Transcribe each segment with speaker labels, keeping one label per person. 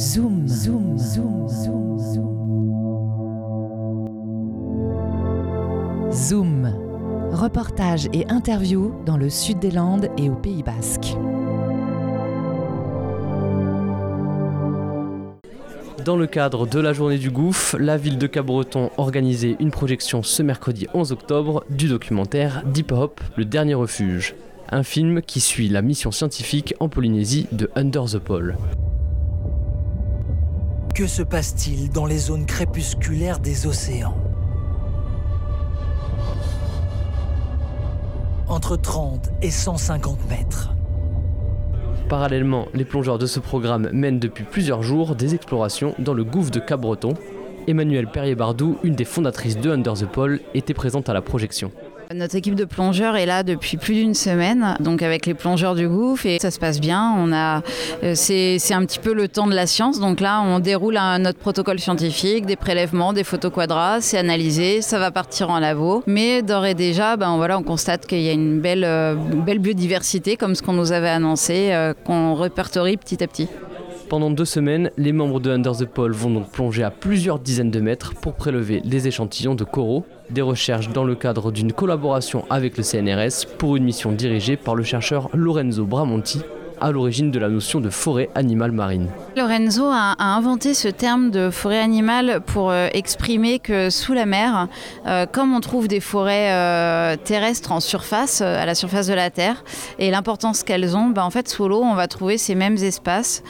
Speaker 1: Zoom, zoom, zoom, zoom, zoom. Zoom. Reportage et interview dans le sud des Landes et au Pays Basque.
Speaker 2: Dans le cadre de la journée du gouffre, la ville de Cabreton organisait une projection ce mercredi 11 octobre du documentaire Deep Hop, le dernier refuge. Un film qui suit la mission scientifique en Polynésie de Under the Pole.
Speaker 3: Que se passe-t-il dans les zones crépusculaires des océans Entre 30 et 150 mètres.
Speaker 2: Parallèlement, les plongeurs de ce programme mènent depuis plusieurs jours des explorations dans le gouffre de Cap-Breton. Emmanuelle Perrier-Bardou, une des fondatrices de Under the Pole, était présente à la projection.
Speaker 4: Notre équipe de plongeurs est là depuis plus d'une semaine, donc avec les plongeurs du gouffre et ça se passe bien. On a, euh, c'est, c'est un petit peu le temps de la science, donc là on déroule un, notre protocole scientifique, des prélèvements, des photos quadras, c'est analysé, ça va partir en labo. Mais d'ores et déjà, ben voilà, on constate qu'il y a une belle, euh, une belle biodiversité comme ce qu'on nous avait annoncé, euh, qu'on répertorie petit à petit.
Speaker 2: Pendant deux semaines, les membres de Under the Pole vont donc plonger à plusieurs dizaines de mètres pour prélever des échantillons de coraux, des recherches dans le cadre d'une collaboration avec le CNRS pour une mission dirigée par le chercheur Lorenzo Bramonti à l'origine de la notion de forêt animale marine.
Speaker 4: Lorenzo a, inventé ce terme de forêt animale pour euh, exprimer que sous la mer, euh, comme on trouve des forêts euh, terrestres en surface, à la surface de la Terre, et l'importance qu'elles ont, bah, en fait sous l'eau on va trouver ces mêmes espaces,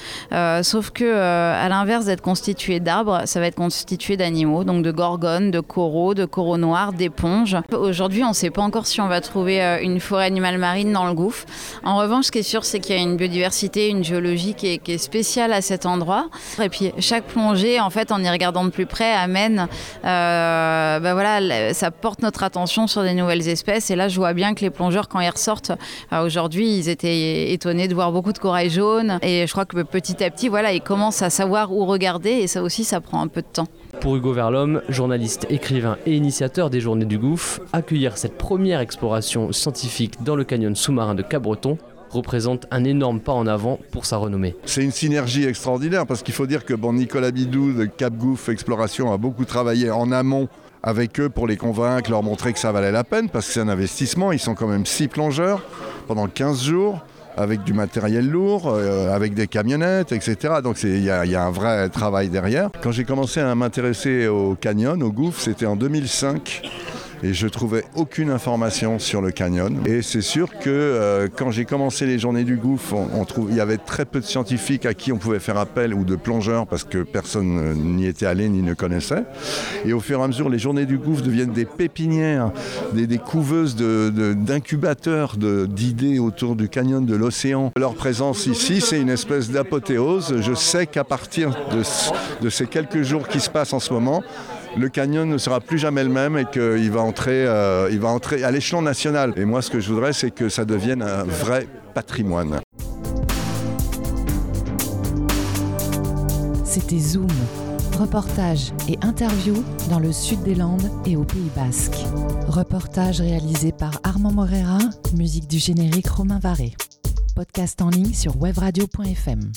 Speaker 4: sauf que à l'inverse d'être constitué d'arbres, ça va être constitué d'animaux, donc de gorgones, de coraux, de coraux noirs, d'éponges. Aujourd'hui on ne sait pas encore si on va trouver une forêt animale marine dans le gouffre. En revanche, ce qui est sûr, c'est qu'il y a une biodiversité, une géologie qui est, spéciale à cet endroit. Et puis chaque plongée, en fait, en y regardant de plus près, amène, euh, bah voilà, ça porte notre attention sur des nouvelles espèces. Et là, je vois bien que les plongeurs, quand ils ressortent euh, aujourd'hui, ils étaient étonnés de voir beaucoup de corail jaune. Et je crois que petit à petit, voilà, ils commencent à savoir où regarder. Et ça aussi, ça prend un peu de temps.
Speaker 2: Pour Hugo Verlhomme, journaliste, écrivain et initiateur des Journées du Gouffre, accueillir cette première exploration scientifique dans le canyon sous-marin de Cabreton représente un énorme pas en avant pour sa renommée.
Speaker 5: C'est une synergie extraordinaire parce qu'il faut dire que bon, Nicolas Bidou de Cap Gouffre Exploration a beaucoup travaillé en amont avec eux pour les convaincre, leur montrer que ça valait la peine parce que c'est un investissement. Ils sont quand même six plongeurs pendant 15 jours avec du matériel lourd, euh, avec des camionnettes, etc. Donc il y, y a un vrai travail derrière. Quand j'ai commencé à m'intéresser au canyon, au gouffre, c'était en 2005 et je trouvais aucune information sur le canyon. Et c'est sûr que euh, quand j'ai commencé les journées du gouffre, il y avait très peu de scientifiques à qui on pouvait faire appel ou de plongeurs parce que personne euh, n'y était allé ni ne connaissait. Et au fur et à mesure, les journées du gouffre deviennent des pépinières, des, couveuses d'incubateurs d'idées autour du canyon de l'océan. Leur présence ici, c'est une espèce d'apothéose. Je sais qu'à partir de ces quelques jours qui se passent en ce moment, le canyon ne sera plus jamais le même et qu'il va entrer, euh, va entrer à l'échelon national. Et moi, ce que je voudrais, c'est que ça devienne un vrai patrimoine.
Speaker 1: C'était Zoom. Reportage et interview dans le sud des Landes et au Pays Basque. Reportage réalisé par Armand Morera, musique du générique Romain Varé. Podcast en ligne sur webradio.fm.